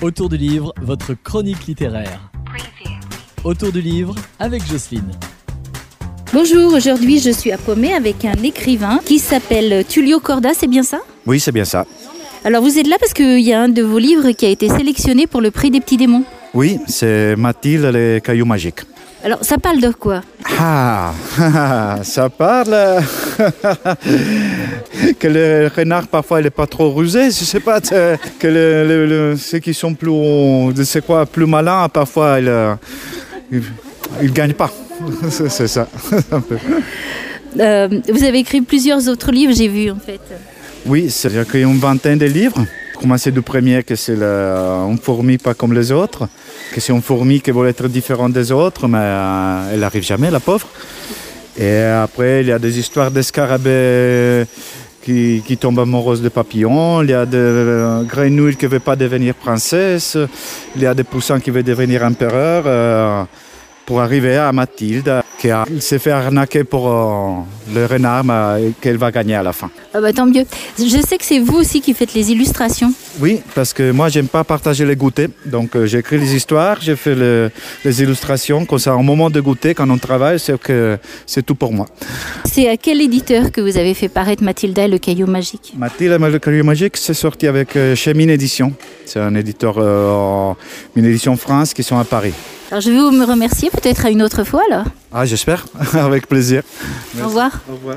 Autour du livre, votre chronique littéraire. Autour du livre avec Jocelyne. Bonjour, aujourd'hui je suis à Pommet avec un écrivain qui s'appelle Tullio Corda, c'est bien ça? Oui, c'est bien ça. Alors vous êtes là parce qu'il y a un de vos livres qui a été sélectionné pour le prix des petits démons. Oui, c'est Mathilde les cailloux magiques. Alors ça parle de quoi? Ah, ça parle que le renard parfois il est pas trop rusé, je sais pas, que le- le- le- ceux qui sont plus, quoi, plus malins parfois ils, euh, ils, gagnent pas. C'est ça. un peu. Euh, Vous avez écrit plusieurs autres livres, j'ai vu en fait. Oui, c'est- j'ai écrit une vingtaine de livres. Commencer du premier, que c'est une fourmi pas comme les autres, que c'est une fourmi qui veut être différente des autres, mais euh, elle n'arrive jamais, la pauvre. Et après, il y a des histoires d'escarabées qui, qui tombent amoureuses de papillons, il y a des grenouilles qui ne veulent pas devenir princesse, il y a des poussins qui veulent devenir empereur, euh, pour arriver à Mathilde, qui a- s'est fait arnaquer pour euh, le renard, mais qu'elle va gagner à la fin. Ah bah tant mieux. Je sais que c'est vous aussi qui faites les illustrations. Oui, parce que moi, j'aime pas partager les goûters. Donc, euh, j'écris les histoires, j'ai fait le- les illustrations. Comme ça, au moment de goûter, quand on travaille, c'est que c'est tout pour moi. C'est à quel éditeur que vous avez fait paraître Mathilda et le caillou magique? Mathilde et le Cahier Magique, c'est sorti avec euh, chez Mine Édition. C'est un éditeur, euh, Mine Édition France, qui sont à Paris. Alors je vais vous me remercier peut-être à une autre fois alors. Ah, j'espère, avec plaisir. Au revoir. Au revoir.